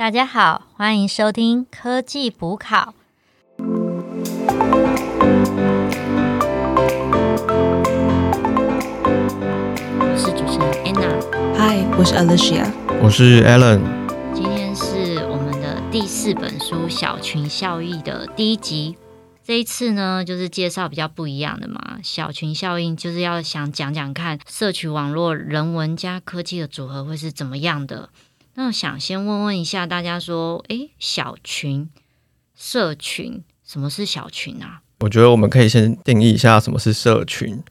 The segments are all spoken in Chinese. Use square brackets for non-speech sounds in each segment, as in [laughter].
大家好，欢迎收听科技补考。我是主持人 Anna，嗨，我是 Alicia。我是 Alan，今天是我们的第四本书《小群效应》的第一集。这一次呢，就是介绍比较不一样的嘛。小群效应就是要想讲讲看，社群网络人文加科技的组合会是怎么样的。那我想先问问一下大家说，诶，小群、社群，什么是小群啊？我觉得我们可以先定义一下什么是社群。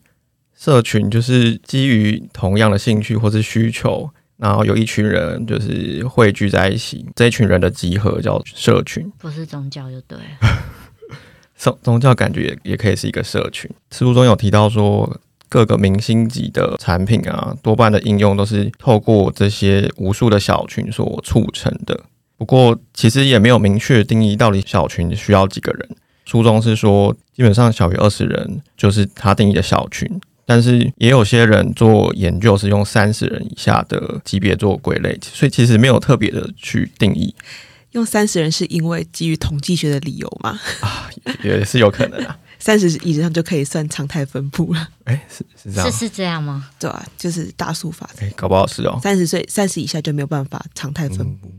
社群就是基于同样的兴趣或是需求，然后有一群人就是汇聚在一起，这一群人的集合叫社群。不是宗教就对了。[laughs] 宗宗教感觉也也可以是一个社群。书中有提到说，各个明星级的产品啊，多半的应用都是透过这些无数的小群所促成的。不过，其实也没有明确定义到底小群需要几个人。书中是说，基本上小于二十人就是他定义的小群，但是也有些人做研究是用三十人以下的级别做归类，所以其实没有特别的去定义用三十人是因为基于统计学的理由吗？啊，[laughs] [laughs] 也是有可能啊。三十以上就可以算常态分布了，哎，是是这样是，是这样吗？对啊、就是大数法则。哎，搞不好是哦。三十岁三十以下就没有办法常态分布。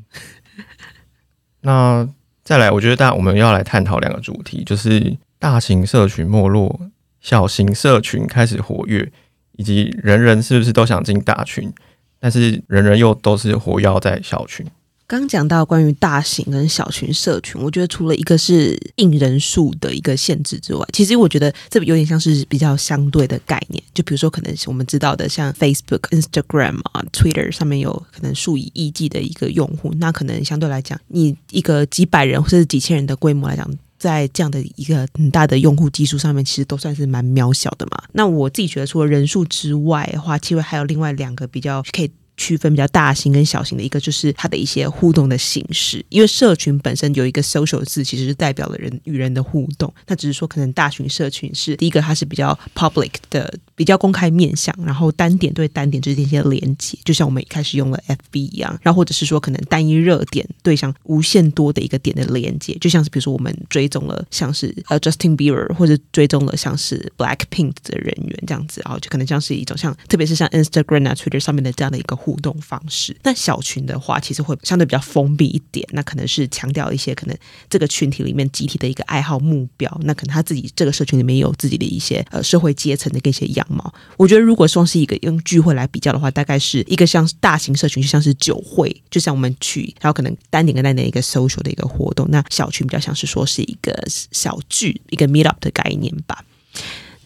那再来，我觉得大我们要来探讨两个主题，就是大型社群没落，小型社群开始活跃，以及人人是不是都想进大群，但是人人又都是活跃在小群。刚讲到关于大型跟小群社群，我觉得除了一个是硬人数的一个限制之外，其实我觉得这有点像是比较相对的概念。就比如说，可能我们知道的，像 Facebook、Instagram 啊、Twitter 上面有可能数以亿计的一个用户，那可能相对来讲，你一个几百人或者是几千人的规模来讲。在这样的一个很大的用户基数上面，其实都算是蛮渺小的嘛。那我自己觉得，除了人数之外的话，其实还有另外两个比较可以区分比较大型跟小型的一个，就是它的一些互动的形式。因为社群本身有一个 social 字，其实是代表了人与人的互动。那只是说，可能大群社群是第一个，它是比较 public 的，比较公开面向，然后单点对单点之间一些连接，就像我们一开始用了 FB 一样。然后或者是说，可能单一热点对象无限多的一个点的连接，就像是比如说我们追踪了像是呃 Justin Bieber 或者追踪了像是 Blackpink 的人员这样子，然后就可能像是一种像特别是像 Instagram 啊 Twitter 上面的这样的一个互动方式。那小群的话，其实会相对比较封闭一点，那可能是强调一些可能这个群体里面集体的一个爱好目标，那可能他自己这个社群里面也有自己的一些呃社会阶层的一些样我觉得如果说是一个用聚会来比较的话，大概是一个像大型社群，就像是酒会，就像我们去，然后可能单点跟单点一个 social 的一个活动。那小群比较像是说是一个小聚，一个 meet up 的概念吧。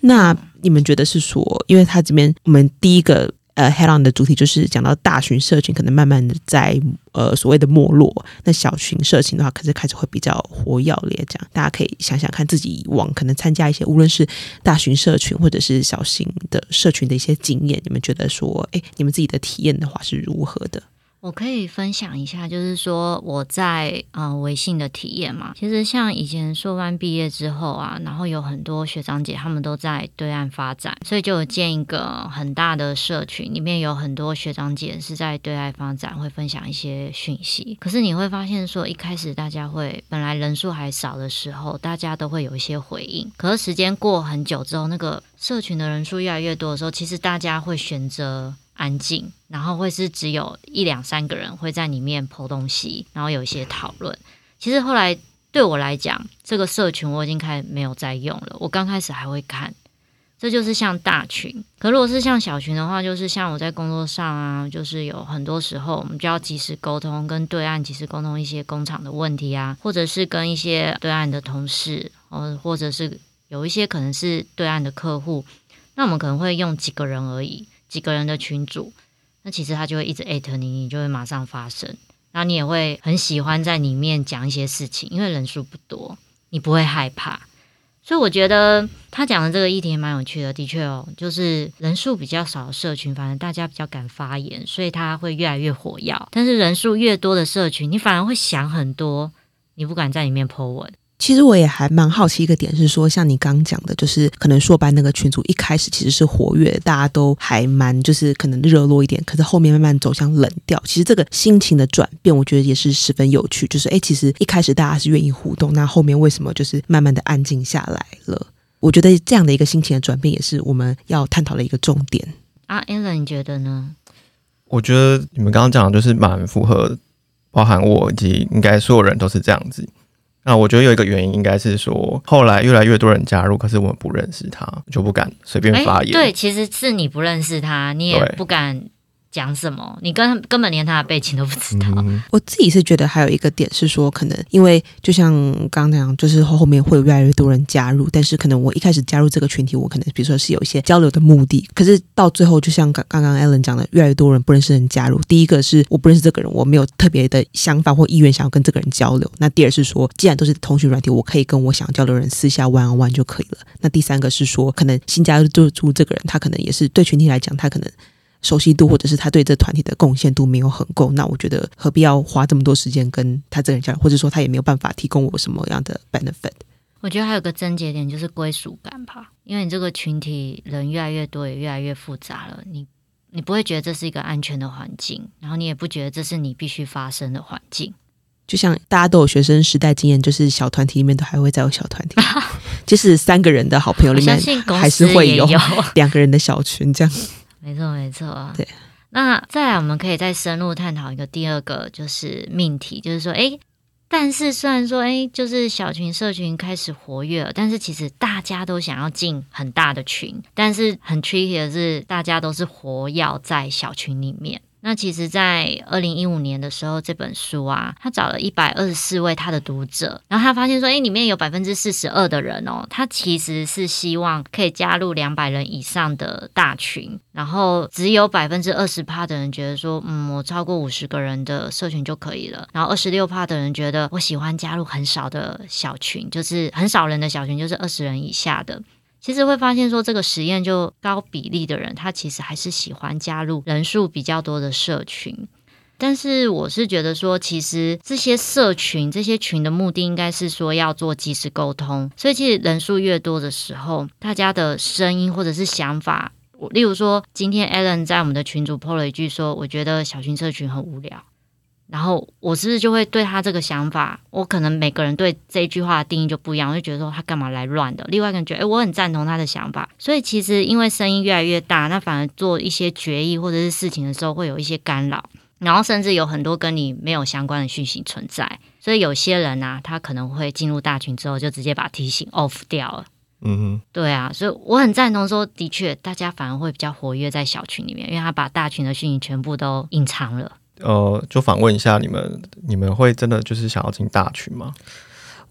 那你们觉得是说，因为他这边我们第一个呃 head on 的主题就是讲到大群社群可能慢慢的在呃所谓的没落，那小群社群的话，可是开始会比较活跃烈，这样大家可以想想看自己以往可能参加一些无论是大群社群或者是小型的社群的一些经验，你们觉得说，哎，你们自己的体验的话是如何的？我可以分享一下，就是说我在呃微信的体验嘛。其实像以前硕班毕业之后啊，然后有很多学长姐他们都在对岸发展，所以就有建一个很大的社群，里面有很多学长姐是在对岸发展，会分享一些讯息。可是你会发现说，一开始大家会本来人数还少的时候，大家都会有一些回应。可是时间过很久之后，那个社群的人数越来越多的时候，其实大家会选择。安静，然后会是只有一两三个人会在里面剖东西，然后有一些讨论。其实后来对我来讲，这个社群我已经开始没有在用了。我刚开始还会看，这就是像大群。可如果是像小群的话，就是像我在工作上啊，就是有很多时候我们就要及时沟通，跟对岸及时沟通一些工厂的问题啊，或者是跟一些对岸的同事，呃，或者是有一些可能是对岸的客户，那我们可能会用几个人而已。几个人的群组，那其实他就会一直艾特你，你就会马上发声，然后你也会很喜欢在里面讲一些事情，因为人数不多，你不会害怕。所以我觉得他讲的这个议题也蛮有趣的，的确哦，就是人数比较少的社群，反正大家比较敢发言，所以他会越来越火药。但是人数越多的社群，你反而会想很多，你不敢在里面 po 文。其实我也还蛮好奇一个点是说，像你刚刚讲的，就是可能硕班那个群组一开始其实是活跃，大家都还蛮就是可能热络一点，可是后面慢慢走向冷掉。其实这个心情的转变，我觉得也是十分有趣。就是哎，其实一开始大家是愿意互动，那后面为什么就是慢慢的安静下来了？我觉得这样的一个心情的转变，也是我们要探讨的一个重点。啊，Allen，你觉得呢？我觉得你们刚刚讲的就是蛮符合，包含我以及应该所有人都是这样子。那我觉得有一个原因，应该是说后来越来越多人加入，可是我们不认识他，就不敢随便发言。对，其实是你不认识他，你也不敢。讲什么？你根根本连他的背景都不知道。我自己是觉得还有一个点是说，可能因为就像刚刚那样，就是后面会有越来越多人加入，但是可能我一开始加入这个群体，我可能比如说是有一些交流的目的，可是到最后就像刚刚刚 Allen 讲的，越来越多人不认识人加入。第一个是我不认识这个人，我没有特别的想法或意愿想要跟这个人交流。那第二是说，既然都是通讯软体，我可以跟我想交流的人私下玩玩就可以了。那第三个是说，可能新加入这个人，他可能也是对群体来讲，他可能。熟悉度或者是他对这团体的贡献度没有很够，那我觉得何必要花这么多时间跟他这个人交流，或者说他也没有办法提供我什么样的 benefit？我觉得还有个症结点就是归属感吧，因为你这个群体人越来越多，也越来越复杂了，你你不会觉得这是一个安全的环境，然后你也不觉得这是你必须发生的环境。就像大家都有学生时代经验，就是小团体里面都还会再有小团体，[laughs] 即使三个人的好朋友里面，还是会有两个人的小群这样。没错，啊。对，那再来，我们可以再深入探讨一个第二个，就是命题，就是说，哎，但是虽然说，哎，就是小群社群开始活跃了，但是其实大家都想要进很大的群，但是很 tricky 的是，大家都是活跃在小群里面。那其实，在二零一五年的时候，这本书啊，他找了一百二十四位他的读者，然后他发现说，哎，里面有百分之四十二的人哦，他其实是希望可以加入两百人以上的大群，然后只有百分之二十趴的人觉得说，嗯，我超过五十个人的社群就可以了，然后二十六趴的人觉得我喜欢加入很少的小群，就是很少人的小群，就是二十人以下的。其实会发现说，这个实验就高比例的人，他其实还是喜欢加入人数比较多的社群。但是我是觉得说，其实这些社群、这些群的目的，应该是说要做即时沟通。所以其实人数越多的时候，大家的声音或者是想法，例如说，今天 Alan 在我们的群组 po 了一句说，我觉得小群社群很无聊。然后我是不是就会对他这个想法，我可能每个人对这句话的定义就不一样，我就觉得说他干嘛来乱的。另外一个人觉得，哎，我很赞同他的想法。所以其实因为声音越来越大，那反而做一些决议或者是事情的时候会有一些干扰，然后甚至有很多跟你没有相关的讯息存在。所以有些人啊，他可能会进入大群之后就直接把提醒 off 掉了。嗯哼，对啊，所以我很赞同说，的确大家反而会比较活跃在小群里面，因为他把大群的讯息全部都隐藏了。呃，就访问一下你们，你们会真的就是想要进大群吗？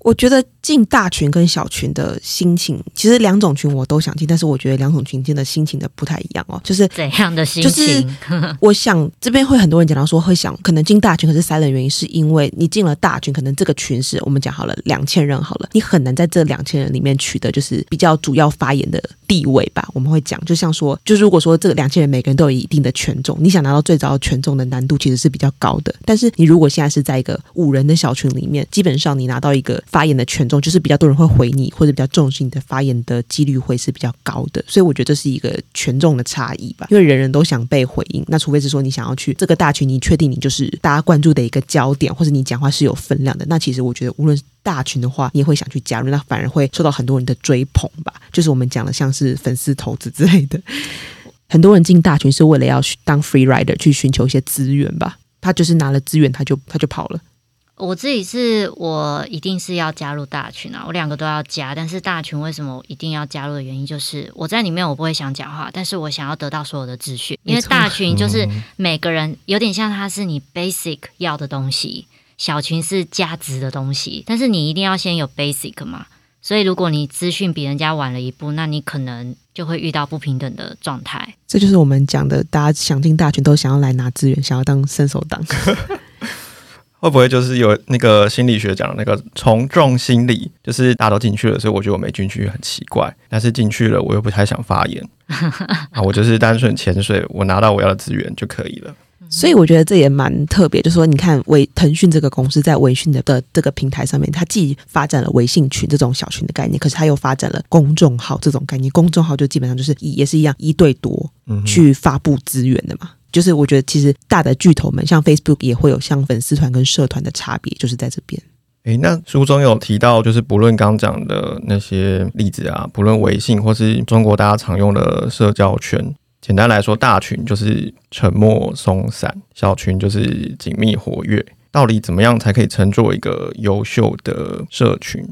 我觉得进大群跟小群的心情，其实两种群我都想进，但是我觉得两种群进的心情的不太一样哦。就是怎样的心情？[laughs] 我想这边会很多人讲到说，会想可能进大群，可是三的原因是因为你进了大群，可能这个群是我们讲好了两千人好了，你很难在这两千人里面取得就是比较主要发言的地位吧？我们会讲，就像说，就如果说这个两千人每个人都有一定的权重，你想拿到最早的权重的难度其实是比较高的。但是你如果现在是在一个五人的小群里面，基本上你拿到一个。发言的权重就是比较多人会回你，或者比较重视你的发言的几率会是比较高的，所以我觉得这是一个权重的差异吧。因为人人都想被回应，那除非是说你想要去这个大群，你确定你就是大家关注的一个焦点，或者你讲话是有分量的，那其实我觉得无论大群的话，你也会想去加入，那反而会受到很多人的追捧吧。就是我们讲的像是粉丝投资之类的，[laughs] 很多人进大群是为了要去当 free rider 去寻求一些资源吧。他就是拿了资源，他就他就跑了。我自己是我一定是要加入大群啊，我两个都要加。但是大群为什么一定要加入的原因，就是我在里面我不会想讲话，但是我想要得到所有的资讯。因为大群就是每个人有点像它是你 basic 要的东西，小群是加值的东西。但是你一定要先有 basic 嘛，所以如果你资讯比人家晚了一步，那你可能就会遇到不平等的状态。这就是我们讲的，大家想进大群都想要来拿资源，想要当伸手党。[laughs] 会不会就是有那个心理学讲的那个从众心理，就是大家都进去了，所以我觉得我没进去很奇怪，但是进去了我又不太想发言 [laughs] 啊，我就是单纯潜水，我拿到我要的资源就可以了。所以我觉得这也蛮特别，就是说你看微腾讯这个公司在微信的的这个平台上面，它既发展了微信群这种小群的概念，可是它又发展了公众号这种概念。公众号就基本上就是一也是一样一对多嗯，去发布资源的嘛。就是我觉得其实大的巨头们，像 Facebook 也会有像粉丝团跟社团的差别，就是在这边。诶，那书中有提到，就是不论刚讲的那些例子啊，不论微信或是中国大家常用的社交圈，简单来说，大群就是沉默松散，小群就是紧密活跃。到底怎么样才可以称作一个优秀的社群？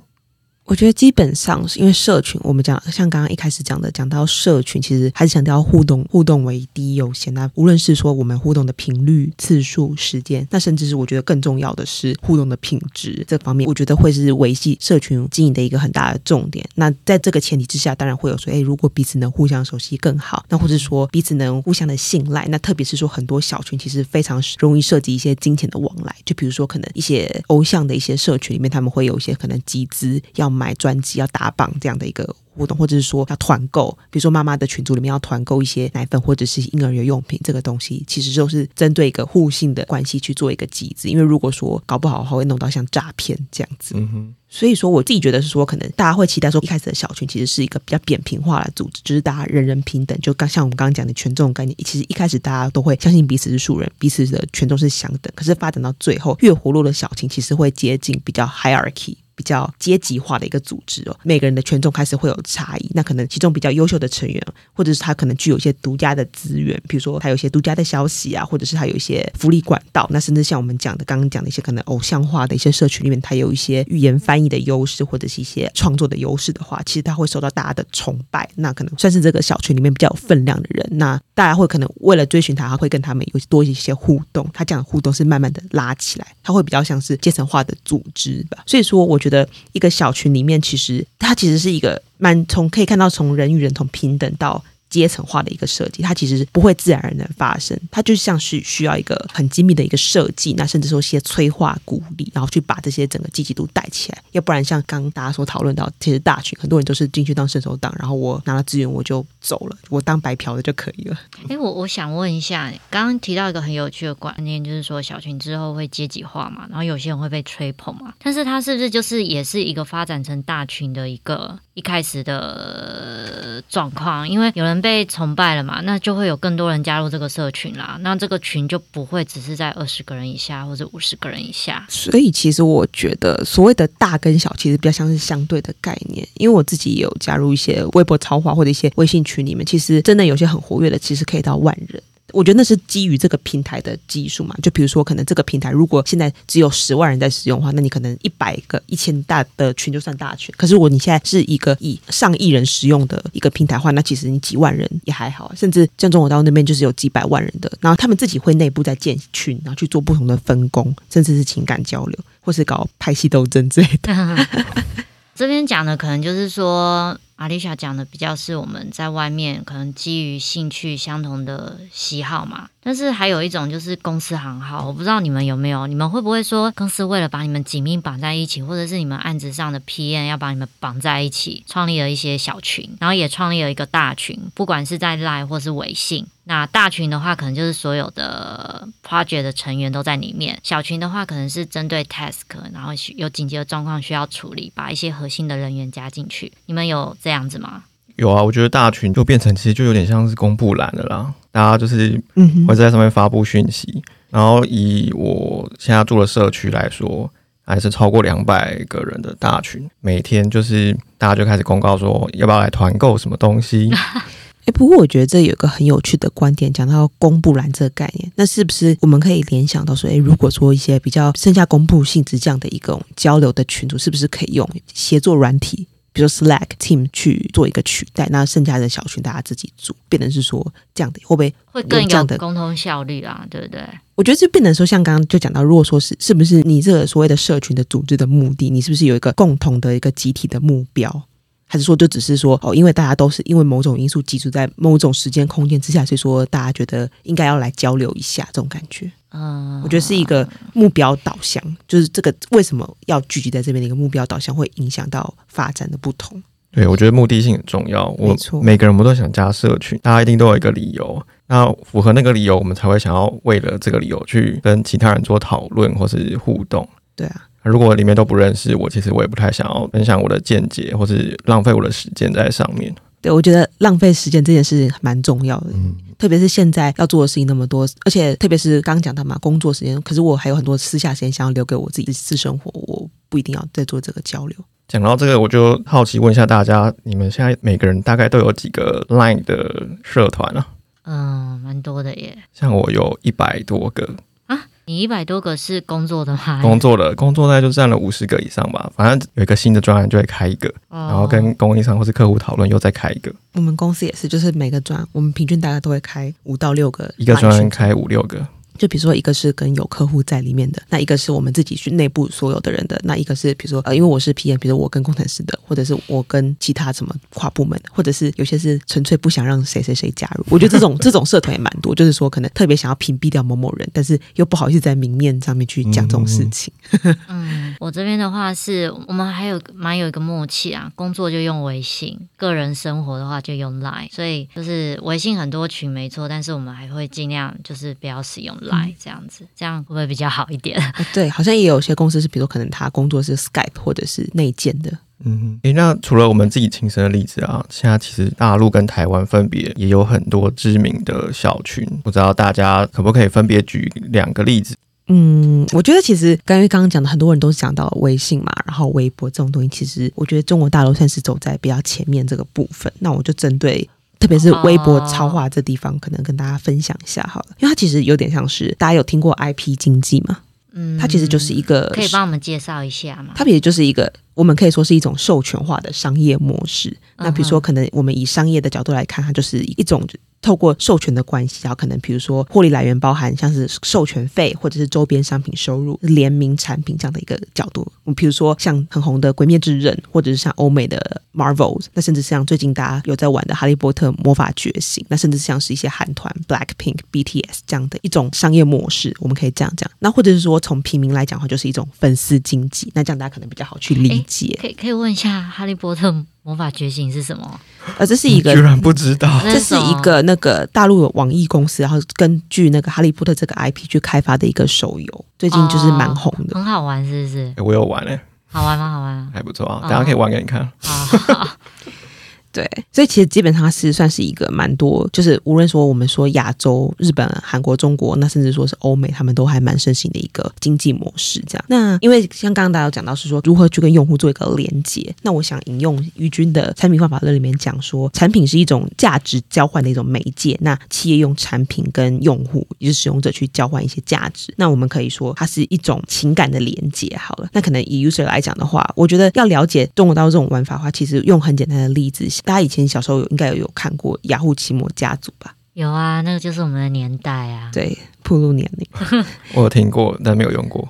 我觉得基本上是因为社群，我们讲像刚刚一开始讲的，讲到社群，其实还是强调互动，互动为第一优先。那无论是说我们互动的频率、次数、时间，那甚至是我觉得更重要的是互动的品质这方面，我觉得会是维系社群经营的一个很大的重点。那在这个前提之下，当然会有说，哎，如果彼此能互相熟悉更好，那或者说彼此能互相的信赖，那特别是说很多小群其实非常容易涉及一些金钱的往来，就比如说可能一些偶像的一些社群里面，他们会有一些可能集资要买专辑、要打榜这样的一个活动，或者是说要团购，比如说妈妈的群组里面要团购一些奶粉或者是婴儿用品，这个东西其实就是针对一个互信的关系去做一个集资，因为如果说搞不好的话，会弄到像诈骗这样子。嗯哼，所以说，我自己觉得是说，可能大家会期待说，一开始的小群其实是一个比较扁平化的组织，就是大家人人平等，就刚像我们刚刚讲的权重概念，其实一开始大家都会相信彼此是素人，彼此的权重是相等。可是发展到最后，越活络的小群，其实会接近比较 hierarchy。比较阶级化的一个组织哦，每个人的权重开始会有差异。那可能其中比较优秀的成员，或者是他可能具有一些独家的资源，比如说他有一些独家的消息啊，或者是他有一些福利管道。那甚至像我们讲的刚刚讲的一些可能偶像化的一些社群里面，他有一些语言翻译的优势，或者是一些创作的优势的话，其实他会受到大家的崇拜。那可能算是这个小群里面比较有分量的人。那大家会可能为了追寻他，他会跟他们有多一些互动。他这样的互动是慢慢的拉起来，他会比较像是阶层化的组织吧。所以说，我觉得一个小群里面，其实它其实是一个蛮从可以看到从人与人从平等到阶层化的一个设计，它其实不会自然而然发生，它就像是需要一个很精密的一个设计，那甚至说一些催化鼓励，然后去把这些整个积极度带起来，要不然像刚大家所讨论到，其实大群很多人都是进去当伸手党，然后我拿了资源我就走了，我当白嫖的就可以了。[laughs] 哎，我我想问一下，刚刚提到一个很有趣的观念，就是说小群之后会阶级化嘛，然后有些人会被吹捧嘛，但是它是不是就是也是一个发展成大群的一个一开始的状况？因为有人被崇拜了嘛，那就会有更多人加入这个社群啦，那这个群就不会只是在二十个人以下或者五十个人以下。所以其实我觉得所谓的大跟小，其实比较像是相对的概念。因为我自己也有加入一些微博超话或者一些微信群里面，其实真的有些很活跃的，其实可以到万人。我觉得那是基于这个平台的技术嘛，就比如说，可能这个平台如果现在只有十万人在使用的话，那你可能一百个、一千大的群就算大群。可是如果你现在是一个以上亿人使用的一个平台的话，那其实你几万人也还好，甚至像中国大陆那边就是有几百万人的，然后他们自己会内部在建群，然后去做不同的分工，甚至是情感交流，或是搞派系斗争之类的。这边讲的可能就是说，阿丽莎讲的比较是我们在外面可能基于兴趣相同的喜好嘛，但是还有一种就是公司行号，我不知道你们有没有，你们会不会说公司为了把你们紧密绑在一起，或者是你们案子上的 p n 要把你们绑在一起，创立了一些小群，然后也创立了一个大群，不管是在 Line 或是微信。那大群的话，可能就是所有的 project 的成员都在里面；小群的话，可能是针对 task，然后有紧急的状况需要处理，把一些核心的人员加进去。你们有这样子吗？有啊，我觉得大群就变成其实就有点像是公布栏的啦，大家就是嗯会在上面发布讯息。然后以我现在住的社区来说，还是超过两百个人的大群，每天就是大家就开始公告说要不要来团购什么东西。[laughs] 哎，不过我觉得这有一个很有趣的观点，讲到公布栏这个概念，那是不是我们可以联想到说，哎，如果说一些比较剩下公布性质这样的一种交流的群组，是不是可以用协作软体，比如说 Slack、Team 去做一个取代？那剩下的小群大家自己组，变成是说这样的，会不会会更有沟通效率啊，对不对？我觉得就变成说，像刚刚就讲到，如果说是是不是你这个所谓的社群的组织的目的，你是不是有一个共同的一个集体的目标？还是说就只是说哦，因为大家都是因为某种因素集住在某种时间空间之下，所以说大家觉得应该要来交流一下这种感觉。嗯，我觉得是一个目标导向，就是这个为什么要聚集在这边的一个目标导向，会影响到发展的不同。对，我觉得目的性很重要。我没错每个人我们都想加社群，大家一定都有一个理由。那符合那个理由，我们才会想要为了这个理由去跟其他人做讨论或是互动。对啊，如果里面都不认识我，其实我也不太想要分享我的见解，或是浪费我的时间在上面。对，我觉得浪费时间这件事蛮重要的。嗯，特别是现在要做的事情那么多，而且特别是刚刚讲到嘛，工作时间，可是我还有很多私下时间想要留给我自己的私生活，我不一定要再做这个交流。讲到这个，我就好奇问一下大家，你们现在每个人大概都有几个 Line 的社团啊？嗯，蛮多的耶。像我有一百多个啊，你一百多个是工作的吗？工作的，工作大概就占了五十个以上吧。反正有一个新的专案就会开一个，哦，然后跟供应商或是客户讨论，又再开一个，我们公司也是，就是每个专，我们平均大概都会开五到六个一个专案开五六个。就比如说一个是跟有客户在里面的，那一个是我们自己去内部所有的人的，那一个是比如说呃，因为我是 PM，比如说我跟工程师的，或者是我跟其他什么跨部门的，或者是有些是纯粹不想让谁谁谁加入。我觉得这种 [laughs] 这种社团也蛮多，就是说可能特别想要屏蔽掉某某人，但是又不好意思在明面上面去讲这种事情。[laughs] 嗯，我这边的话是我们还有蛮有一个默契啊，工作就用微信，个人生活的话就用 Line，所以就是微信很多群没错，但是我们还会尽量就是不要使用 Line 这样子，这样会不会比较好一点？[laughs] 呃对，好像也有些公司是，比如说可能他工作是 Skype 或者是内建的。嗯，诶，那除了我们自己亲身的例子啊，现在其实大陆跟台湾分别也有很多知名的小群，不知道大家可不可以分别举两个例子？嗯，我觉得其实刚因为刚刚讲的，很多人都讲到微信嘛，然后微博这种东西，其实我觉得中国大陆算是走在比较前面这个部分。那我就针对。特别是微博超话这地方，可能跟大家分享一下好了，因为它其实有点像是大家有听过 IP 经济吗？嗯，它其实就是一个，可以帮我们介绍一下吗？它也就是一个，我们可以说是一种授权化的商业模式。那比如说，可能我们以商业的角度来看，它就是一种透过授权的关系，然后可能比如说获利来源包含像是授权费或者是周边商品收入、联名产品这样的一个角度。我们比如说像很红的《鬼灭之刃》，或者是像欧美的 Marvels，那甚至像最近大家有在玩的《哈利波特魔法觉醒》，那甚至像是一些韩团 Blackpink、BTS 这样的一种商业模式，我们可以这样讲。那或者是说从平民来讲的话，就是一种粉丝经济。那这样大家可能比较好去理解。可以可以问一下《哈利波特魔法觉醒》是什么？呃，这是一个居然不知道，这是一个那个大陆有网易公司，然后根据那个《哈利波特》这个 IP 去开发的一个手游，最近就是蛮红的。很好玩，是不是？诶我有玩嘞、好玩吗？好玩？还不错啊，等一下可以玩给你看。好，对，所以其实基本上是算是一个蛮多，就是无论说我们说亚洲、日本、韩国、中国，那甚至说是欧美，他们都还蛮盛行的一个经济模式。这样，那因为像刚刚大家有讲到是说如何去跟用户做一个连接，那我想引用于军的产品方法论里面讲说，产品是一种价值交换的一种媒介，那企业用产品跟用户也就是使用者去交换一些价值，那我们可以说它是一种情感的连接。好了，那可能以 user 来讲的话，我觉得要了解中国大陆这种玩法的话，其实用很简单的例子，大家以前小时候有应该有有看过雅虎奇摩家族吧？有啊，那个就是我们的年代啊。对，铺路年龄，[laughs] 我有听过，但没有用过。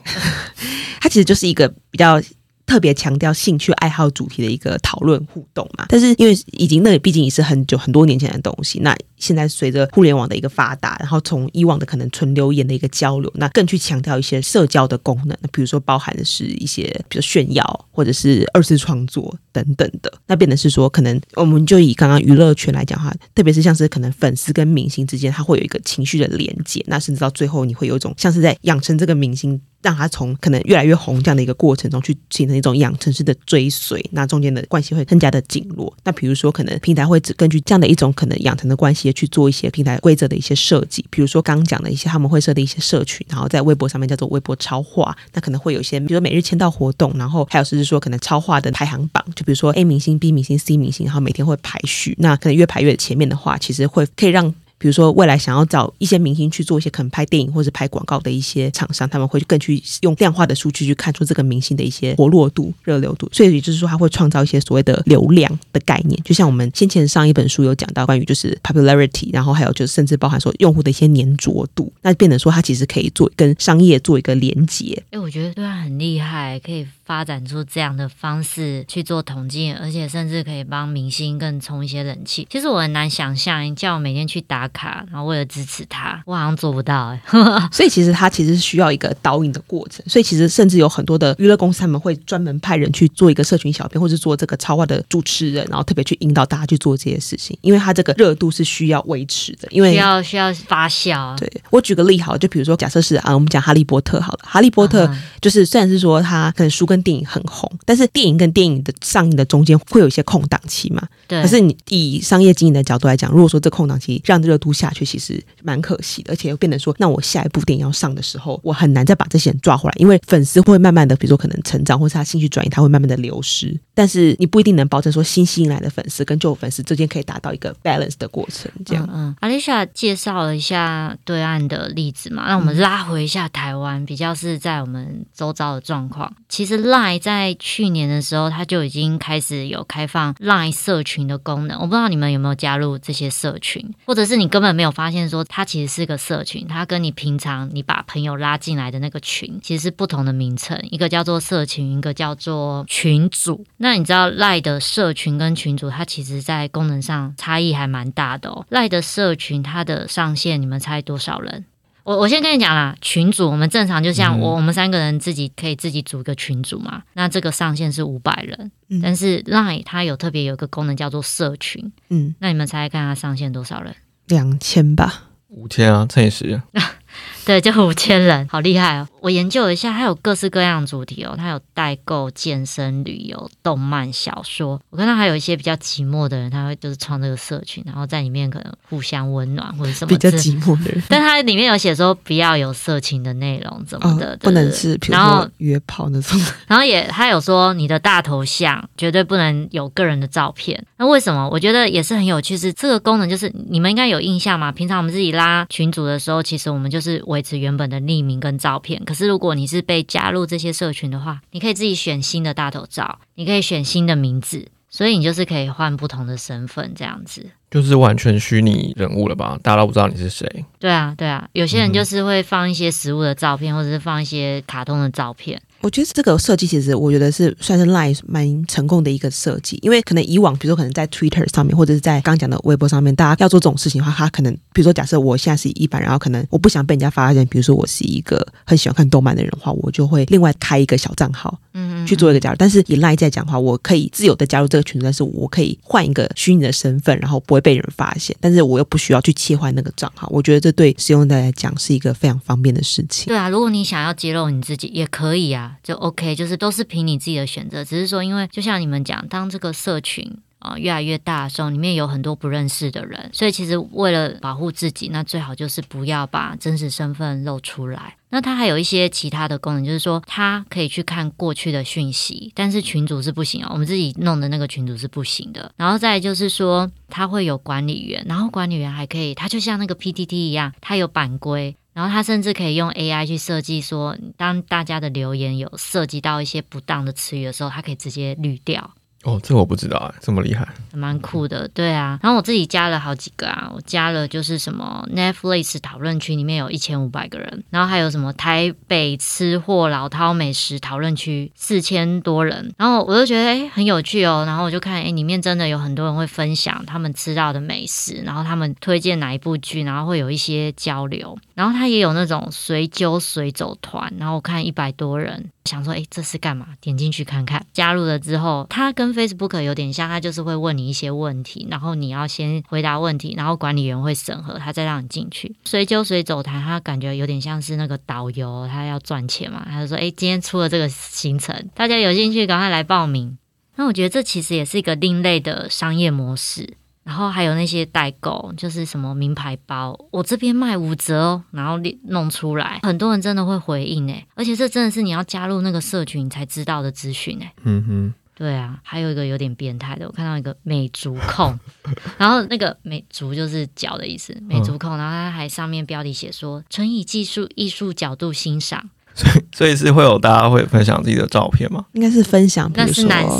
[laughs] 它其实就是一个比较。特别强调兴趣爱好主题的一个讨论互动嘛，但是因为已经那毕竟也是很久很多年前的东西，那现在随着互联网的一个发达，然后从以往的可能纯留言的一个交流，那更去强调一些社交的功能，那比如说包含的是一些比如炫耀或者是二次创作等等的，那变得是说可能我们就以刚刚娱乐圈来讲哈，特别是像是可能粉丝跟明星之间，它会有一个情绪的连接，那甚至到最后你会有一种像是在养成这个明星。让他从可能越来越红这样的一个过程中去形成一种养成式的追随，那中间的关系会更加的紧络。那比如说，可能平台会只根据这样的一种可能养成的关系去做一些平台规则的一些设计，比如说刚刚讲的一些他们会设的一些社群，然后在微博上面叫做微博超话，那可能会有一些，比如说每日签到活动，然后还有甚至说可能超话的排行榜，就比如说 A 明星、B 明星、C 明星，然后每天会排序，那可能越排越前面的话，其实会可以让。比如说，未来想要找一些明星去做一些可能拍电影或者拍广告的一些厂商，他们会更去用量化的数据去看出这个明星的一些活络度、热流度。所以也就是说，他会创造一些所谓的流量的概念。就像我们先前上一本书有讲到关于就是 popularity，然后还有就是甚至包含说用户的一些粘着度，那变得说它其实可以做跟商业做一个连接。哎，我觉得对他，很厉害，可以。发展出这样的方式去做统计，而且甚至可以帮明星更充一些人气。其实我很难想象，你叫我每天去打卡，然后为了支持他，我好像做不到哎、[laughs] 所以其实他其实是需要一个导引的过程，所以其实甚至有很多的娱乐公司他们会专门派人去做一个社群小编，或是做这个超话的主持人，然后特别去引导大家去做这些事情，因为他这个热度是需要维持的，因为需要需要发酵啊。对我举个例好了，就比如说假设是啊，我们讲哈利波特好了，哈利波特嗯就是虽然是说他可能书跟电影很红，但是电影跟电影的上映的中间会有一些空档期嘛。对，可是你以商业经营的角度来讲，如果说这空档期让热度下去，其实蛮可惜的，而且又变得说，那我下一部电影要上的时候，我很难再把这些人抓回来，因为粉丝会慢慢的，比如说可能成长，或是他兴趣转移，他会慢慢的流失。但是你不一定能保证说新吸引来的粉丝跟旧粉丝之间可以达到一个 balance 的过程，这样。嗯嗯，Alicia 介绍了一下对岸的例子嘛，那我们拉回一下台湾，比较是在我们周遭的状况。其实 Lie 在去年的时候，它就已经开始有开放 Lie 社群的功能。我不知道你们有没有加入这些社群，或者是你根本没有发现说它其实是个社群，它跟你平常你把朋友拉进来的那个群其实是不同的名称，一个叫做社群，一个叫做群组。那你知道赖的社群跟群组，它其实在功能上差异还蛮大的哦。赖的社群它的上限，你们猜多少人？我我先跟你讲啦，群组我们正常就像我、我们三个人自己可以自己组一个群组嘛，那这个上限是五百人，嗯但是 Line 它有特别有一个功能叫做社群，嗯，那你们猜猜看它上限多少人？两千吧。五千啊，乘以十，[laughs] 对，就五千人，好厉害哦！我研究了一下，它有各式各样的主题哦，它有代购、健身、旅游、动漫、小说。我看到还有一些比较寂寞的人，他会就是创这个社群，然后在里面可能互相温暖或者什么比较寂寞的人，[laughs] 但它里面有写说不要有色情的内容怎么的，哦，不能是然后说约炮那种。[laughs] 然后也他有说你的大头像绝对不能有个人的照片。那为什么？我觉得也是很有趣，是这个功能就是你们应该有印象嘛？平常我们自己拉群组的时候，其实我们就是维持原本的匿名跟照片。可是如果你是被加入这些社群的话，你可以自己选新的大头照，你可以选新的名字，所以你就是可以换不同的身份这样子。就是完全虚拟人物了吧？大家都不知道你是谁。对啊，对啊，有些人就是会放一些食物的照片，或者是放一些卡通的照片。我觉得这个设计其实，我觉得是算是 Line 蛮成功的一个设计，因为可能以往，比如说可能在 Twitter 上面，或者是在刚讲的微博上面，大家要做这种事情的话，他可能比如说假设我现在是一般，然后可能我不想被人家发现，比如说我是一个很喜欢看动漫的人的话，我就会另外开一个小账号。嗯嗯，去做一个加入。但是以 Line 在讲的话，我可以自由的加入这个群组，但是我可以换一个虚拟的身份，然后不会被人发现，但是我又不需要去切换那个账号。我觉得这对使用者来讲是一个非常方便的事情。对啊，如果你想要揭露你自己也可以啊，就 OK，就是都是凭你自己的选择。只是说，因为就像你们讲，当这个社群啊、越来越大的时候，里面有很多不认识的人，所以其实为了保护自己，那最好就是不要把真实身份露出来。那它还有一些其他的功能，就是说它可以去看过去的讯息，但是群主是不行哦，我们自己弄的那个群主是不行的。然后再就是说，它会有管理员，然后管理员还可以，它就像那个 PTT 一样，它有版规，然后它甚至可以用 AI 去设计说，当大家的留言有涉及到一些不当的词语的时候，它可以直接滤掉。哦，这我不知道哎，这么厉害。蛮酷的，对啊。然后我自己加了好几个啊，我加了就是什么 Netflix 讨论区里面有一千五百个人，然后还有什么台北吃货老饕美食讨论区四千多人，然后我就觉得诶很有趣哦，然后我就看诶里面真的有很多人会分享他们吃到的美食，然后他们推荐哪一部剧，然后会有一些交流，然后他也有那种随揪随走团，然后我看一百多人，想说诶这是干嘛？点进去看看，加入了之后，他跟 Facebook 有点像，它就是会问你一些问题，然后你要先回答问题，然后管理员会审核，他再让你进去。随就随走谈，他感觉有点像是那个导游，他要赚钱嘛，他就说：“诶，今天出了这个行程，大家有兴趣赶快来报名。”那我觉得这其实也是一个另类的商业模式。然后还有那些代购，就是什么名牌包，我这边卖五折哦，然后弄出来，很多人真的会回应诶，而且这真的是你要加入那个社群才知道的资讯诶。嗯哼，对啊，还有一个有点变态的，我看到一个美足控，[laughs] 然后那个美足就是脚的意思，美足控，然后他还上面标题写说纯以技术艺术角度欣赏，[laughs] 所以所以是会有大家会分享自己的照片吗？应该是分享，比那是男生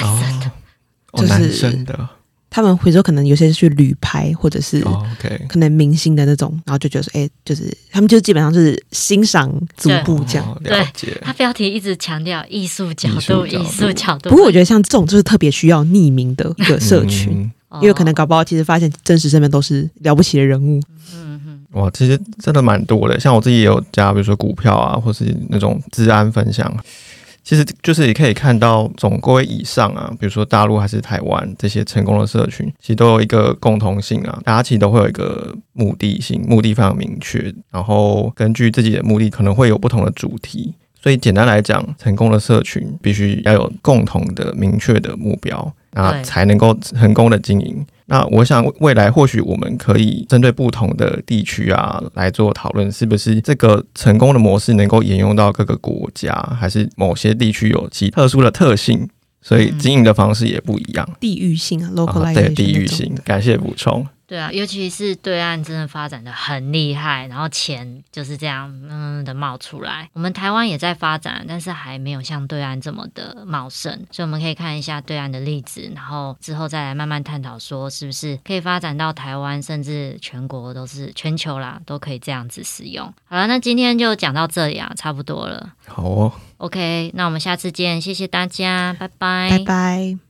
男生，的，[laughs] 哦，就是男生的，他们回说可能有些是去旅拍，或者是可能明星的那种，然后就觉得说，哎、就是他们就基本上就是欣赏足部这样。哦了解。他标题一直强调艺术角度，艺术角度。不过我觉得像这种就是特别需要匿名的一个社群，因为可能搞不好其实发现真实身边都是了不起的人物。嗯嗯哇，其实真的蛮多的。像我自己也有加，比如说股票啊，或是那种治安分享。其实就是也可以看到总归以上啊，比如说大陆还是台湾这些成功的社群，其实都有一个共同性啊，大家其实都会有一个目的性，目的非常明确，然后根据自己的目的可能会有不同的主题。所以简单来讲，成功的社群必须要有共同的明确的目标，那对才能够成功的经营。那我想未来或许我们可以针对不同的地区啊来做讨论，是不是这个成功的模式能够沿用到各个国家，还是某些地区有其特殊的特性，所以经营的方式也不一样。地域性啊啊，localization，对地域性，感谢补充。对啊，尤其是对岸真的发展的很厉害，然后钱就是这样嗯的冒出来。我们台湾也在发展，但是还没有像对岸这么的茂盛，所以我们可以看一下对岸的例子，然后之后再来慢慢探讨说是不是可以发展到台湾，甚至全国都是全球啦，都可以这样子使用。好了，那今天就讲到这里啊，差不多了。好哦。OK，那我们下次见，谢谢大家，拜拜，拜拜。